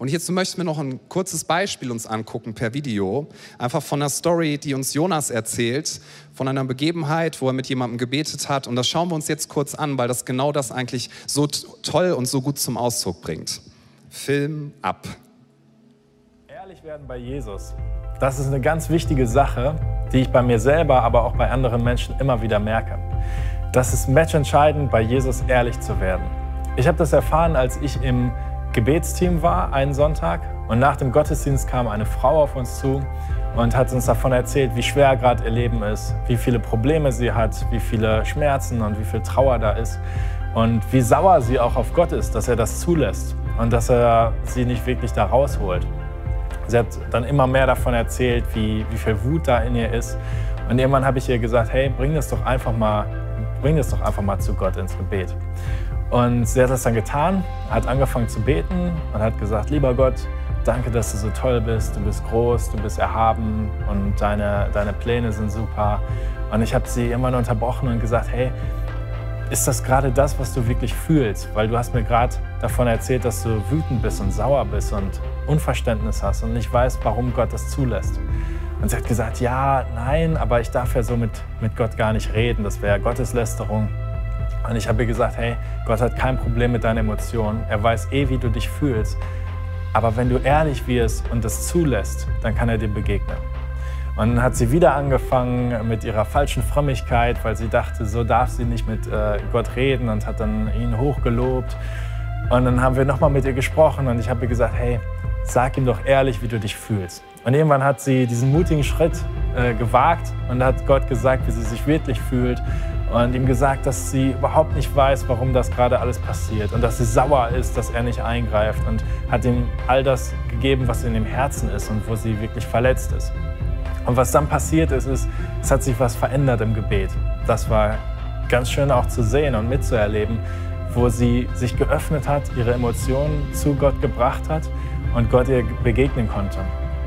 Und hierzu möchten wir noch ein kurzes Beispiel uns angucken per Video, einfach von einer Story, die uns Jonas erzählt, von einer Begebenheit, wo er mit jemandem gebetet hat. Und das schauen wir uns jetzt kurz an, weil das genau das eigentlich so toll und so gut zum Ausdruck bringt. Film ab werden bei Jesus. Das ist eine ganz wichtige Sache, die ich bei mir selber, aber auch bei anderen Menschen immer wieder merke. Das ist matchentscheidend, bei Jesus ehrlich zu werden. Ich habe das erfahren, als ich im Gebetsteam war, einen Sonntag. Und nach dem Gottesdienst kam eine Frau auf uns zu und hat uns davon erzählt, wie schwer gerade ihr Leben ist, wie viele Probleme sie hat, wie viele Schmerzen und wie viel Trauer da ist und wie sauer sie auch auf Gott ist, dass er das zulässt. und dass er sie nicht wirklich da rausholt. Sie hat dann immer mehr davon erzählt, wie, wie viel Wut da in ihr ist. Und irgendwann habe ich ihr gesagt, hey, bring das doch einfach mal, bring das doch einfach mal zu Gott ins Gebet. Und sie hat das dann getan, hat angefangen zu beten und hat gesagt, lieber Gott, danke, dass du so toll bist, du bist groß, du bist erhaben und deine, deine Pläne sind super. Und ich habe sie immer unterbrochen und gesagt, hey, ist das gerade das, was du wirklich fühlst? Weil du hast mir gerade davon erzählt, dass du wütend bist und sauer bist und Unverständnis hast und nicht weißt, warum Gott das zulässt. Und sie hat gesagt, ja, nein, aber ich darf ja so mit, mit Gott gar nicht reden, das wäre Gotteslästerung. Und ich habe ihr gesagt, hey, Gott hat kein Problem mit deinen Emotionen, er weiß eh, wie du dich fühlst. Aber wenn du ehrlich wirst und das zulässt, dann kann er dir begegnen. Und dann hat sie wieder angefangen mit ihrer falschen Frömmigkeit, weil sie dachte, so darf sie nicht mit äh, Gott reden und hat dann ihn hochgelobt. Und dann haben wir nochmal mit ihr gesprochen und ich habe ihr gesagt, hey, sag ihm doch ehrlich, wie du dich fühlst. Und irgendwann hat sie diesen mutigen Schritt äh, gewagt und hat Gott gesagt, wie sie sich wirklich fühlt und ihm gesagt, dass sie überhaupt nicht weiß, warum das gerade alles passiert und dass sie sauer ist, dass er nicht eingreift und hat ihm all das gegeben, was in dem Herzen ist und wo sie wirklich verletzt ist. Und was dann passiert ist, ist, es hat sich was verändert im Gebet. Das war ganz schön auch zu sehen und mitzuerleben, wo sie sich geöffnet hat, ihre Emotionen zu Gott gebracht hat und Gott ihr begegnen konnte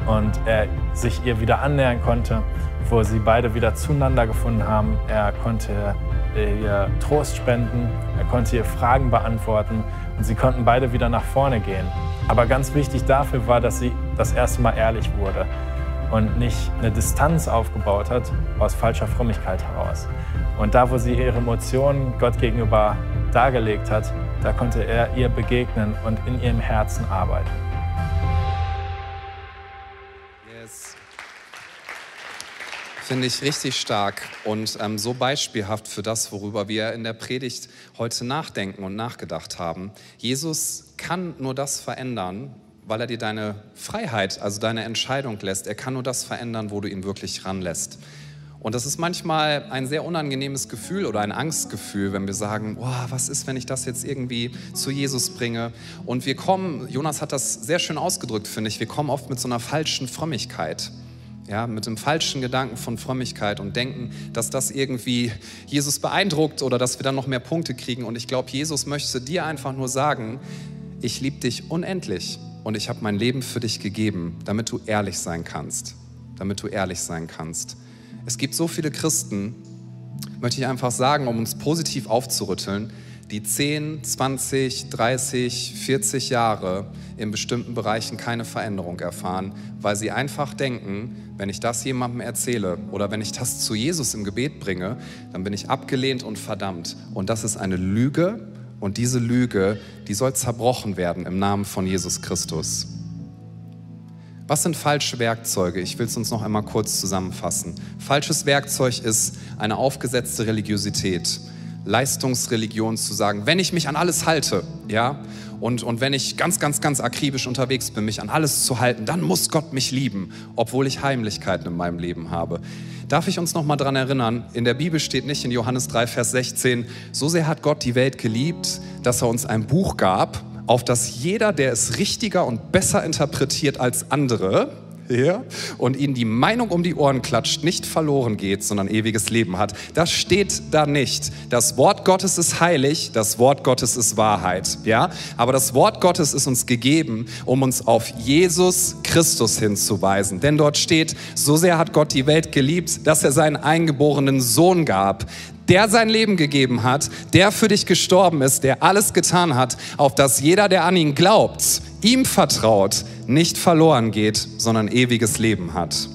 und er sich ihr wieder annähern konnte, wo sie beide wieder zueinander gefunden haben. Er konnte ihr Trost spenden, er konnte ihr Fragen beantworten und sie konnten beide wieder nach vorne gehen. Aber ganz wichtig dafür war, dass sie das erste Mal ehrlich wurde und nicht eine Distanz aufgebaut hat aus falscher Frömmigkeit heraus. Und da, wo sie ihre Emotionen Gott gegenüber dargelegt hat, da konnte er ihr begegnen und in ihrem Herzen arbeiten. Finde ich richtig stark und ähm, so beispielhaft für das, worüber wir in der Predigt heute nachdenken und nachgedacht haben. Jesus kann nur das verändern, weil er dir deine Freiheit, also deine Entscheidung lässt. Er kann nur das verändern, wo du ihn wirklich ranlässt. Und das ist manchmal ein sehr unangenehmes Gefühl oder ein Angstgefühl, wenn wir sagen, oh, was ist, wenn ich das jetzt irgendwie zu Jesus bringe? Und wir kommen, Jonas hat das sehr schön ausgedrückt, finde ich, wir kommen oft mit so einer falschen Frömmigkeit ja, mit dem falschen Gedanken von Frömmigkeit und denken, dass das irgendwie Jesus beeindruckt oder dass wir dann noch mehr Punkte kriegen. Und ich glaube, Jesus möchte dir einfach nur sagen, ich liebe dich unendlich und ich habe mein Leben für dich gegeben, damit du ehrlich sein kannst. Damit du ehrlich sein kannst. Es gibt so viele Christen, möchte ich einfach sagen, um uns positiv aufzurütteln, die 10, 20, 30, 40 Jahre in bestimmten Bereichen keine Veränderung erfahren, weil sie einfach denken, wenn ich das jemandem erzähle oder wenn ich das zu Jesus im Gebet bringe, dann bin ich abgelehnt und verdammt. Und das ist eine Lüge und diese Lüge, die soll zerbrochen werden im Namen von Jesus Christus. Was sind falsche Werkzeuge? Ich will es uns noch einmal kurz zusammenfassen. Falsches Werkzeug ist eine aufgesetzte Religiosität. Leistungsreligion zu sagen, wenn ich mich an alles halte, ja, und, und wenn ich ganz, ganz, ganz akribisch unterwegs bin, mich an alles zu halten, dann muss Gott mich lieben, obwohl ich Heimlichkeiten in meinem Leben habe. Darf ich uns noch mal daran erinnern, in der Bibel steht nicht in Johannes 3, Vers 16, so sehr hat Gott die Welt geliebt, dass er uns ein Buch gab, auf das jeder, der es richtiger und besser interpretiert als andere, ja, und ihnen die Meinung um die Ohren klatscht, nicht verloren geht, sondern ewiges Leben hat. Das steht da nicht. Das Wort Gottes ist heilig, das Wort Gottes ist Wahrheit. Ja, aber das Wort Gottes ist uns gegeben, um uns auf Jesus Christus hinzuweisen. Denn dort steht, so sehr hat Gott die Welt geliebt, dass er seinen eingeborenen Sohn gab, der sein Leben gegeben hat, der für dich gestorben ist, der alles getan hat, auf dass jeder, der an ihn glaubt, ihm vertraut, nicht verloren geht, sondern ewiges Leben hat.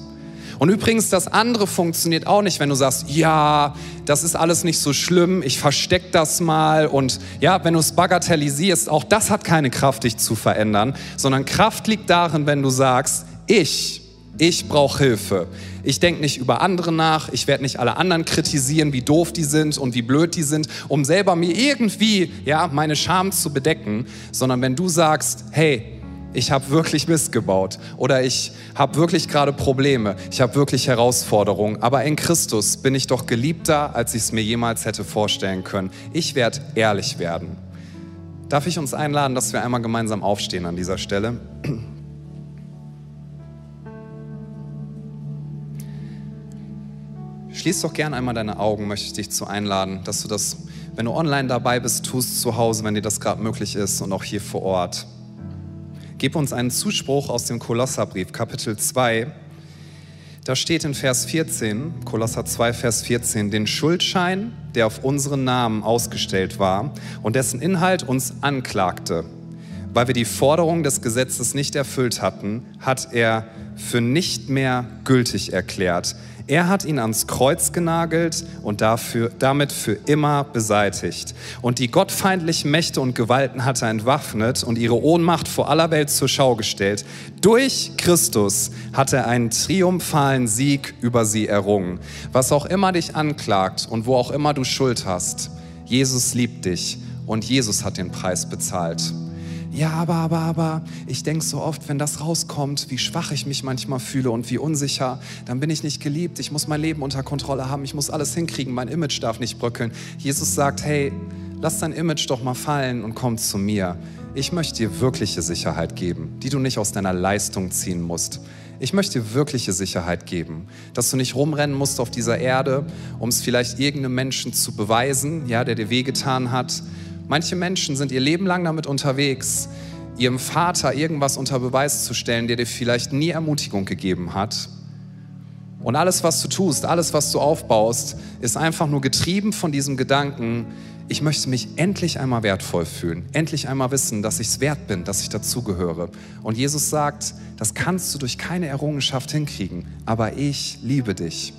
Und übrigens, das andere funktioniert auch nicht, wenn du sagst, ja, das ist alles nicht so schlimm, ich versteck das mal und ja, wenn du es bagatellisierst, auch das hat keine Kraft, dich zu verändern, sondern Kraft liegt darin, wenn du sagst, ich, ich brauche Hilfe. Ich denke nicht über andere nach, ich werde nicht alle anderen kritisieren, wie doof die sind und wie blöd die sind, um selber mir irgendwie ja, meine Scham zu bedecken, sondern wenn du sagst, hey, ich habe wirklich Mist gebaut oder ich habe wirklich gerade Probleme, ich habe wirklich Herausforderungen, aber in Christus bin ich doch geliebter, als ich es mir jemals hätte vorstellen können. Ich werde ehrlich werden Darf ich uns einladen, dass wir einmal gemeinsam aufstehen an dieser Stelle? Schließ doch gern einmal deine Augen, möchte ich dich zu einladen, dass du das, wenn du online dabei bist, tust zu Hause, wenn dir das gerade möglich ist und auch hier vor Ort. Gib uns einen Zuspruch aus dem Kolosserbrief, Kapitel 2. Da steht in Vers 14, Kolosser 2, Vers 14, den Schuldschein, der auf unseren Namen ausgestellt war und dessen Inhalt uns anklagte. Weil wir die Forderung des Gesetzes nicht erfüllt hatten, hat er für nicht mehr gültig erklärt er hat ihn ans Kreuz genagelt und dafür, damit für immer beseitigt. Und die gottfeindlichen Mächte und Gewalten hat er entwaffnet und ihre Ohnmacht vor aller Welt zur Schau gestellt. Durch Christus hat er einen triumphalen Sieg über sie errungen. Was auch immer dich anklagt und wo auch immer du Schuld hast, Jesus liebt dich und Jesus hat den Preis bezahlt ja, aber, aber, aber, ich denke so oft, wenn das rauskommt, wie schwach ich mich manchmal fühle und wie unsicher, dann bin ich nicht geliebt. Ich muss mein Leben unter Kontrolle haben. Ich muss alles hinkriegen. Mein Image darf nicht bröckeln. Jesus sagt, hey, lass dein Image doch mal fallen und komm zu mir. Ich möchte dir wirkliche Sicherheit geben, die du nicht aus deiner Leistung ziehen musst. Ich möchte dir wirkliche Sicherheit geben, dass du nicht rumrennen musst auf dieser Erde, um es vielleicht irgendeinem Menschen zu beweisen, ja, der dir wehgetan hat, Manche Menschen sind ihr Leben lang damit unterwegs, ihrem Vater irgendwas unter Beweis zu stellen, der dir vielleicht nie Ermutigung gegeben hat. Und alles, was du tust, alles, was du aufbaust, ist einfach nur getrieben von diesem Gedanken, ich möchte mich endlich einmal wertvoll fühlen, endlich einmal wissen, dass ich es wert bin, dass ich dazugehöre. Und Jesus sagt, das kannst du durch keine Errungenschaft hinkriegen, aber ich liebe dich.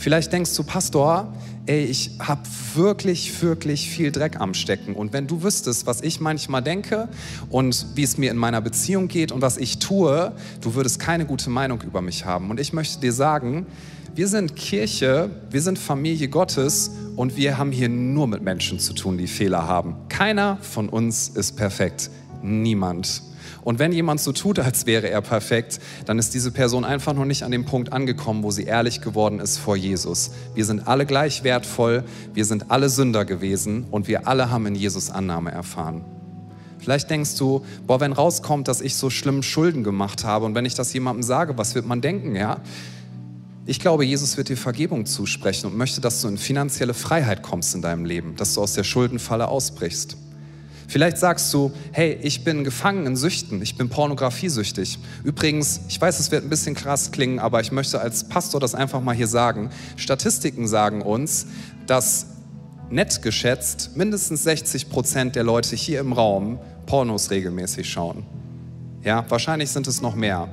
Vielleicht denkst du, Pastor, ey, ich habe wirklich, wirklich viel Dreck am Stecken. Und wenn du wüsstest, was ich manchmal denke und wie es mir in meiner Beziehung geht und was ich tue, du würdest keine gute Meinung über mich haben. Und ich möchte dir sagen, wir sind Kirche, wir sind Familie Gottes und wir haben hier nur mit Menschen zu tun, die Fehler haben. Keiner von uns ist perfekt. Niemand. Und wenn jemand so tut, als wäre er perfekt, dann ist diese Person einfach noch nicht an dem Punkt angekommen, wo sie ehrlich geworden ist vor Jesus. Wir sind alle gleich wertvoll, wir sind alle Sünder gewesen und wir alle haben in Jesus Annahme erfahren. Vielleicht denkst du, boah, wenn rauskommt, dass ich so schlimm Schulden gemacht habe und wenn ich das jemandem sage, was wird man denken, ja? Ich glaube, Jesus wird dir Vergebung zusprechen und möchte, dass du in finanzielle Freiheit kommst in deinem Leben, dass du aus der Schuldenfalle ausbrichst. Vielleicht sagst du, hey, ich bin gefangen in Süchten, ich bin pornografiesüchtig. Übrigens, ich weiß, es wird ein bisschen krass klingen, aber ich möchte als Pastor das einfach mal hier sagen. Statistiken sagen uns, dass nett geschätzt mindestens 60 Prozent der Leute hier im Raum Pornos regelmäßig schauen. Ja, wahrscheinlich sind es noch mehr.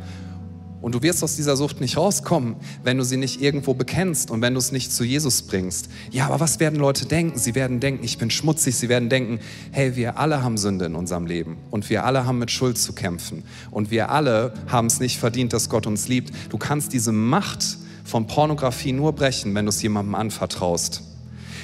Und du wirst aus dieser Sucht nicht rauskommen, wenn du sie nicht irgendwo bekennst und wenn du es nicht zu Jesus bringst. Ja, aber was werden Leute denken? Sie werden denken, ich bin schmutzig. Sie werden denken, hey, wir alle haben Sünde in unserem Leben und wir alle haben mit Schuld zu kämpfen und wir alle haben es nicht verdient, dass Gott uns liebt. Du kannst diese Macht von Pornografie nur brechen, wenn du es jemandem anvertraust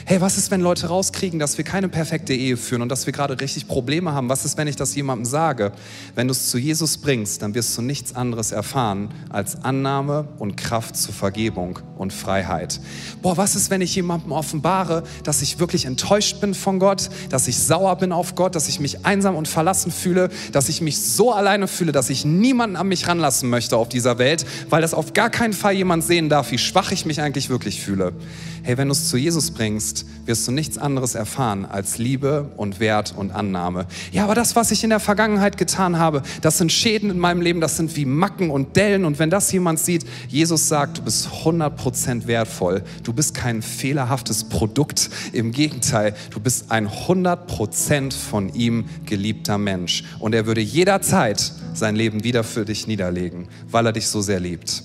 hey, was ist, wenn Leute rauskriegen, dass wir keine perfekte Ehe führen und dass wir gerade richtig Probleme haben? Was ist, wenn ich das jemandem sage? Wenn du es zu Jesus bringst, dann wirst du nichts anderes erfahren als Annahme und Kraft zur Vergebung und Freiheit. Boah, was ist, wenn ich jemandem offenbare, dass ich wirklich enttäuscht bin von Gott, dass ich sauer bin auf Gott, dass ich mich einsam und verlassen fühle, dass ich mich so alleine fühle, dass ich niemanden an mich ranlassen möchte auf dieser Welt, weil das auf gar keinen Fall jemand sehen darf, wie schwach ich mich eigentlich wirklich fühle. Hey, wenn du es zu Jesus bringst, wirst du nichts anderes erfahren als Liebe und Wert und Annahme. Ja, aber das, was ich in der Vergangenheit getan habe, das sind Schäden in meinem Leben, das sind wie Macken und Dellen. Und wenn das jemand sieht, Jesus sagt, du bist 100% wertvoll. Du bist kein fehlerhaftes Produkt. Im Gegenteil, du bist ein 100% von ihm geliebter Mensch. Und er würde jederzeit sein Leben wieder für dich niederlegen, weil er dich so sehr liebt.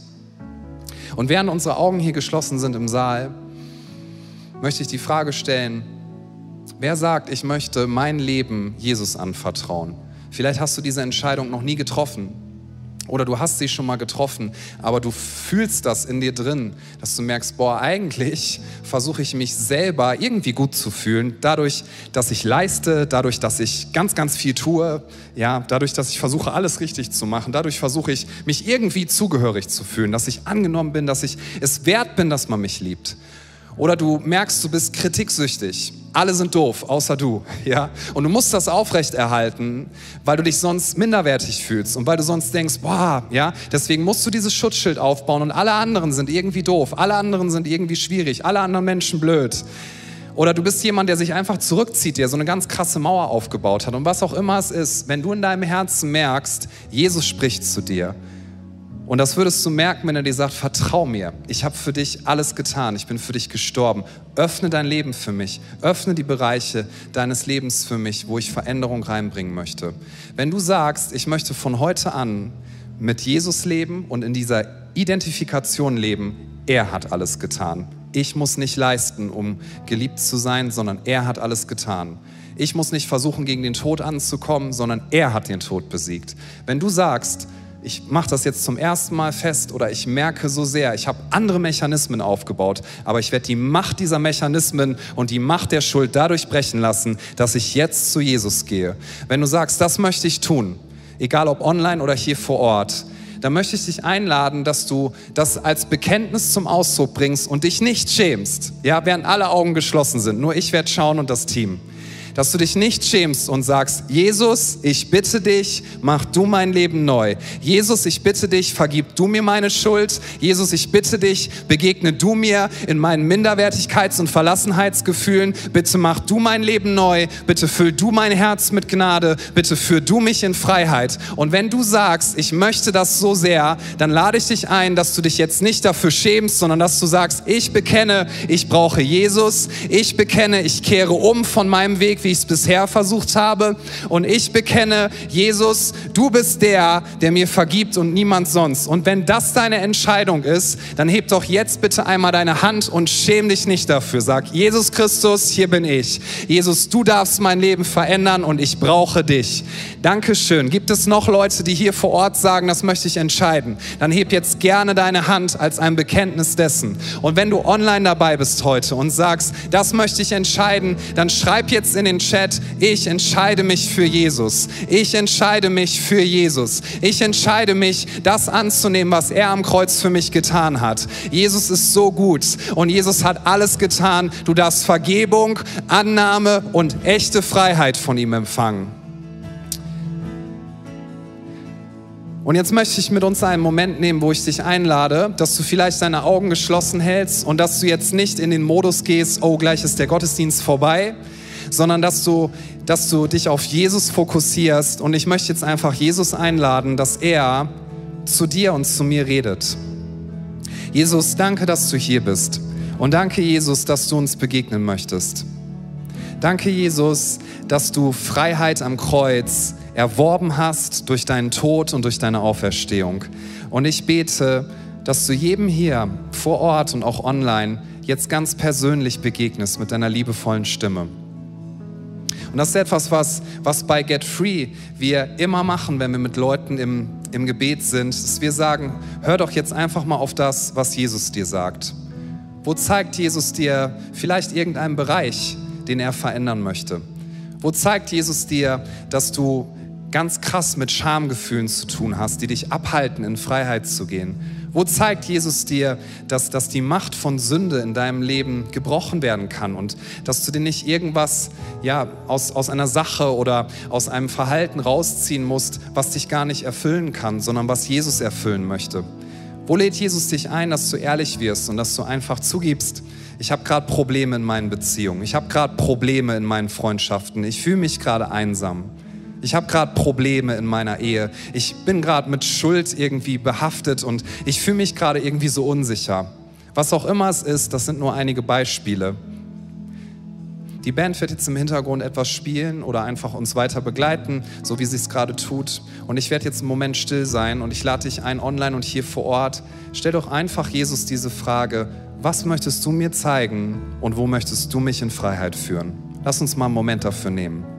Und während unsere Augen hier geschlossen sind im Saal, möchte ich die Frage stellen, wer sagt, ich möchte mein Leben Jesus anvertrauen? Vielleicht hast du diese Entscheidung noch nie getroffen oder du hast sie schon mal getroffen, aber du fühlst das in dir drin, dass du merkst, boah, eigentlich versuche ich mich selber irgendwie gut zu fühlen, dadurch, dass ich leiste, dadurch, dass ich ganz, ganz viel tue, ja, dadurch, dass ich versuche, alles richtig zu machen, dadurch versuche ich, mich irgendwie zugehörig zu fühlen, dass ich angenommen bin, dass ich es wert bin, dass man mich liebt. Oder du merkst, du bist kritiksüchtig. Alle sind doof, außer du, ja? Und du musst das aufrechterhalten, weil du dich sonst minderwertig fühlst und weil du sonst denkst, boah, ja? Deswegen musst du dieses Schutzschild aufbauen und alle anderen sind irgendwie doof, alle anderen sind irgendwie schwierig, alle anderen Menschen blöd. Oder du bist jemand, der sich einfach zurückzieht, der so eine ganz krasse Mauer aufgebaut hat. Und was auch immer es ist, wenn du in deinem Herzen merkst, Jesus spricht zu dir, und das würdest du merken, wenn er dir sagt, vertrau mir, ich habe für dich alles getan, ich bin für dich gestorben. Öffne dein Leben für mich, öffne die Bereiche deines Lebens für mich, wo ich Veränderung reinbringen möchte. Wenn du sagst, ich möchte von heute an mit Jesus leben und in dieser Identifikation leben, er hat alles getan. Ich muss nicht leisten, um geliebt zu sein, sondern er hat alles getan. Ich muss nicht versuchen, gegen den Tod anzukommen, sondern er hat den Tod besiegt. Wenn du sagst, ich mache das jetzt zum ersten Mal fest oder ich merke so sehr, ich habe andere Mechanismen aufgebaut, aber ich werde die Macht dieser Mechanismen und die Macht der Schuld dadurch brechen lassen, dass ich jetzt zu Jesus gehe. Wenn du sagst, das möchte ich tun, egal ob online oder hier vor Ort, dann möchte ich dich einladen, dass du das als Bekenntnis zum Ausdruck bringst und dich nicht schämst. Ja, während alle Augen geschlossen sind. Nur ich werde schauen und das Team dass du dich nicht schämst und sagst, Jesus, ich bitte dich, mach du mein Leben neu. Jesus, ich bitte dich, vergib du mir meine Schuld. Jesus, ich bitte dich, begegne du mir in meinen Minderwertigkeits- und Verlassenheitsgefühlen. Bitte mach du mein Leben neu. Bitte füll du mein Herz mit Gnade. Bitte führ du mich in Freiheit. Und wenn du sagst, ich möchte das so sehr, dann lade ich dich ein, dass du dich jetzt nicht dafür schämst, sondern dass du sagst, ich bekenne, ich brauche Jesus. Ich bekenne, ich kehre um von meinem Weg, wie ich es bisher versucht habe. Und ich bekenne, Jesus, du bist der, der mir vergibt und niemand sonst. Und wenn das deine Entscheidung ist, dann heb doch jetzt bitte einmal deine Hand und schäm dich nicht dafür. Sag, Jesus Christus, hier bin ich. Jesus, du darfst mein Leben verändern und ich brauche dich. Dankeschön. Gibt es noch Leute, die hier vor Ort sagen, das möchte ich entscheiden? Dann heb jetzt gerne deine Hand als ein Bekenntnis dessen. Und wenn du online dabei bist heute und sagst, das möchte ich entscheiden, dann schreib jetzt in den Chat, ich entscheide mich für Jesus. Ich entscheide mich für Jesus. Ich entscheide mich, das anzunehmen, was er am Kreuz für mich getan hat. Jesus ist so gut und Jesus hat alles getan. Du darfst Vergebung, Annahme und echte Freiheit von ihm empfangen. Und jetzt möchte ich mit uns einen Moment nehmen, wo ich dich einlade, dass du vielleicht deine Augen geschlossen hältst und dass du jetzt nicht in den Modus gehst, oh, gleich ist der Gottesdienst vorbei, sondern dass du, dass du dich auf Jesus fokussierst. Und ich möchte jetzt einfach Jesus einladen, dass er zu dir und zu mir redet. Jesus, danke, dass du hier bist. Und danke, Jesus, dass du uns begegnen möchtest. Danke, Jesus, dass du Freiheit am Kreuz erworben hast durch deinen Tod und durch deine Auferstehung. Und ich bete, dass du jedem hier vor Ort und auch online jetzt ganz persönlich begegnest mit deiner liebevollen Stimme. Und das ist etwas, was, was bei Get Free wir immer machen, wenn wir mit Leuten im, im Gebet sind, dass wir sagen, hör doch jetzt einfach mal auf das, was Jesus dir sagt. Wo zeigt Jesus dir vielleicht irgendeinen Bereich, den er verändern möchte? Wo zeigt Jesus dir, dass du ganz krass mit Schamgefühlen zu tun hast, die dich abhalten, in Freiheit zu gehen? Wo zeigt Jesus dir, dass, dass die Macht von Sünde in deinem Leben gebrochen werden kann und dass du dir nicht irgendwas ja, aus, aus einer Sache oder aus einem Verhalten rausziehen musst, was dich gar nicht erfüllen kann, sondern was Jesus erfüllen möchte? Wo lädt Jesus dich ein, dass du ehrlich wirst und dass du einfach zugibst, ich habe gerade Probleme in meinen Beziehungen, ich habe gerade Probleme in meinen Freundschaften, ich fühle mich gerade einsam. Ich habe gerade Probleme in meiner Ehe. Ich bin gerade mit Schuld irgendwie behaftet und ich fühle mich gerade irgendwie so unsicher. Was auch immer es ist, das sind nur einige Beispiele. Die Band wird jetzt im Hintergrund etwas spielen oder einfach uns weiter begleiten, so wie sie es gerade tut. Und ich werde jetzt einen Moment still sein und ich lade dich ein, online und hier vor Ort. Stell doch einfach Jesus diese Frage, was möchtest du mir zeigen und wo möchtest du mich in Freiheit führen? Lass uns mal einen Moment dafür nehmen.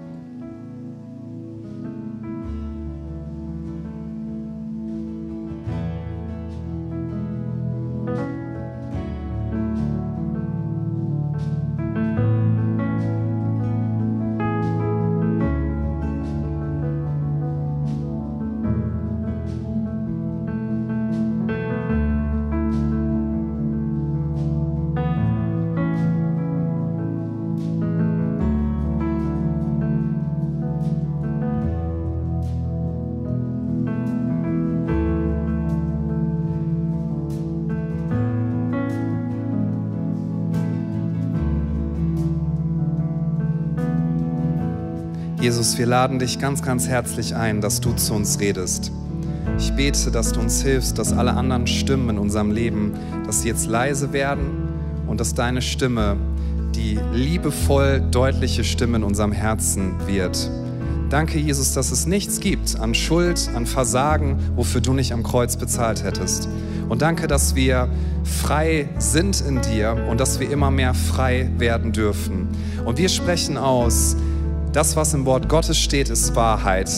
Jesus, wir laden dich ganz, ganz herzlich ein, dass du zu uns redest. Ich bete, dass du uns hilfst, dass alle anderen Stimmen in unserem Leben, dass sie jetzt leise werden und dass deine Stimme die liebevoll deutliche Stimme in unserem Herzen wird. Danke, Jesus, dass es nichts gibt an Schuld, an Versagen, wofür du nicht am Kreuz bezahlt hättest. Und danke, dass wir frei sind in dir und dass wir immer mehr frei werden dürfen. Und wir sprechen aus, das, was im Wort Gottes steht, ist Wahrheit.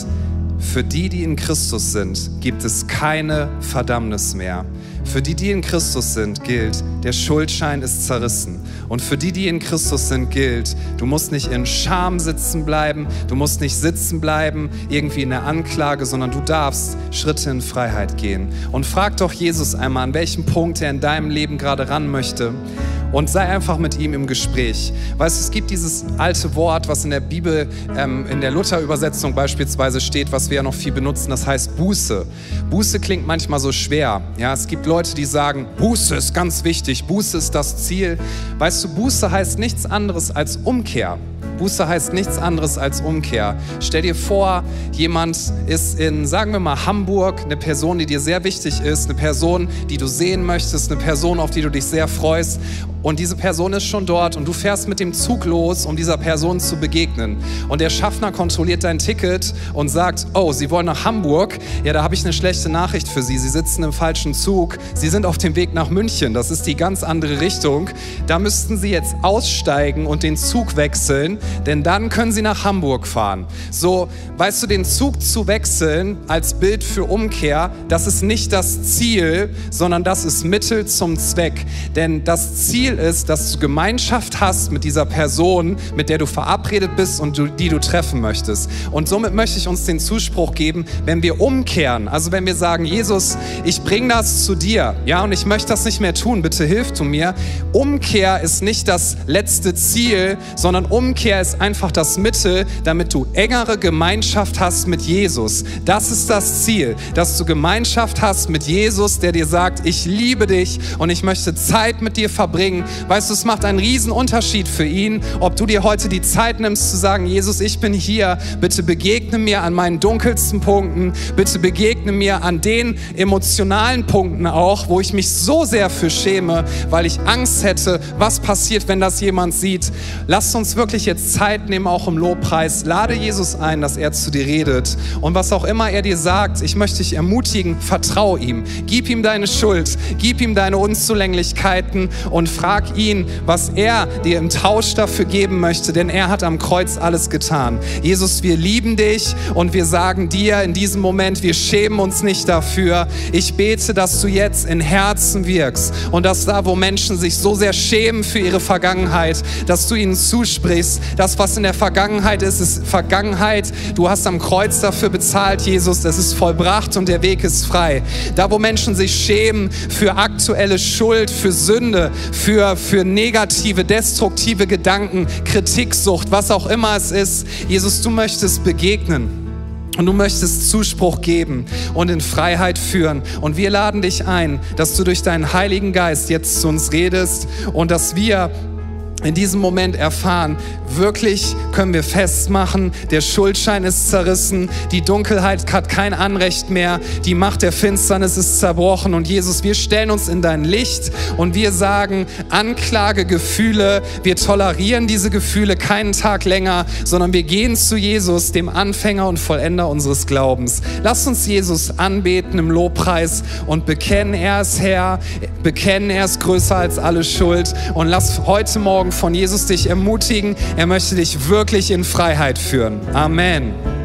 Für die, die in Christus sind, gibt es keine Verdammnis mehr. Für die, die in Christus sind, gilt, der Schuldschein ist zerrissen. Und für die, die in Christus sind, gilt, du musst nicht in Scham sitzen bleiben, du musst nicht sitzen bleiben, irgendwie in der Anklage, sondern du darfst Schritte in Freiheit gehen. Und frag doch Jesus einmal, an welchem Punkt er in deinem Leben gerade ran möchte und sei einfach mit ihm im Gespräch. Weißt du, es gibt dieses alte Wort, was in der Bibel, ähm, in der Luther-Übersetzung beispielsweise steht, was wir ja noch viel benutzen, das heißt Buße. Buße klingt manchmal so schwer. Ja, es gibt Leute, die sagen, Buße ist ganz wichtig, Buße ist das Ziel. Weißt du, Buße heißt nichts anderes als Umkehr. Buße heißt nichts anderes als Umkehr. Stell dir vor, jemand ist in, sagen wir mal, Hamburg, eine Person, die dir sehr wichtig ist, eine Person, die du sehen möchtest, eine Person, auf die du dich sehr freust und diese Person ist schon dort und du fährst mit dem Zug los, um dieser Person zu begegnen. Und der Schaffner kontrolliert dein Ticket und sagt, oh, Sie wollen nach Hamburg? Ja, da habe ich eine schlechte Nachricht für Sie. Sie sitzen im falschen Zug. Sie sind auf dem Weg nach München. Das ist die ganz andere Richtung. Da müssten Sie jetzt aussteigen und den Zug wechseln, denn dann können Sie nach Hamburg fahren. So, weißt du, den Zug zu wechseln als Bild für Umkehr, das ist nicht das Ziel, sondern das ist Mittel zum Zweck. Denn das Ziel Ziel ist, dass du Gemeinschaft hast mit dieser Person, mit der du verabredet bist und du, die du treffen möchtest. Und somit möchte ich uns den Zuspruch geben, wenn wir umkehren, also wenn wir sagen, Jesus, ich bringe das zu dir, ja, und ich möchte das nicht mehr tun, bitte hilf du mir. Umkehr ist nicht das letzte Ziel, sondern Umkehr ist einfach das Mittel, damit du engere Gemeinschaft hast mit Jesus. Das ist das Ziel, dass du Gemeinschaft hast mit Jesus, der dir sagt, ich liebe dich und ich möchte Zeit mit dir verbringen Weißt du, es macht einen riesen Unterschied für ihn, ob du dir heute die Zeit nimmst zu sagen, Jesus, ich bin hier, bitte begegne mir an meinen dunkelsten Punkten, bitte begegne mir an den emotionalen Punkten auch, wo ich mich so sehr für schäme, weil ich Angst hätte, was passiert, wenn das jemand sieht. Lasst uns wirklich jetzt Zeit nehmen, auch im Lobpreis. Lade Jesus ein, dass er zu dir redet. Und was auch immer er dir sagt, ich möchte dich ermutigen, vertrau ihm. Gib ihm deine Schuld, gib ihm deine Unzulänglichkeiten und frag ihn, was er dir im Tausch dafür geben möchte, denn er hat am Kreuz alles getan. Jesus, wir lieben dich und wir sagen dir in diesem Moment, wir schämen uns nicht dafür. Ich bete, dass du jetzt in Herzen wirkst und dass da, wo Menschen sich so sehr schämen für ihre Vergangenheit, dass du ihnen zusprichst, das, was in der Vergangenheit ist, ist Vergangenheit. Du hast am Kreuz dafür bezahlt, Jesus. Es ist vollbracht und der Weg ist frei. Da, wo Menschen sich schämen für aktuelle Schuld, für Sünde, für, für negative, destruktive Gedanken, Kritiksucht, was auch immer es ist. Jesus, du möchtest begegnen. Und du möchtest Zuspruch geben und in Freiheit führen. Und wir laden dich ein, dass du durch deinen Heiligen Geist jetzt zu uns redest und dass wir in diesem Moment erfahren, wirklich können wir festmachen, der Schuldschein ist zerrissen, die Dunkelheit hat kein Anrecht mehr, die Macht der Finsternis ist zerbrochen und Jesus, wir stellen uns in dein Licht und wir sagen, Anklagegefühle, wir tolerieren diese Gefühle keinen Tag länger, sondern wir gehen zu Jesus, dem Anfänger und Vollender unseres Glaubens. Lass uns Jesus anbeten im Lobpreis und bekennen, er ist Herr, bekennen, er ist größer als alle Schuld und lass heute Morgen von Jesus dich ermutigen. Er möchte dich wirklich in Freiheit führen. Amen.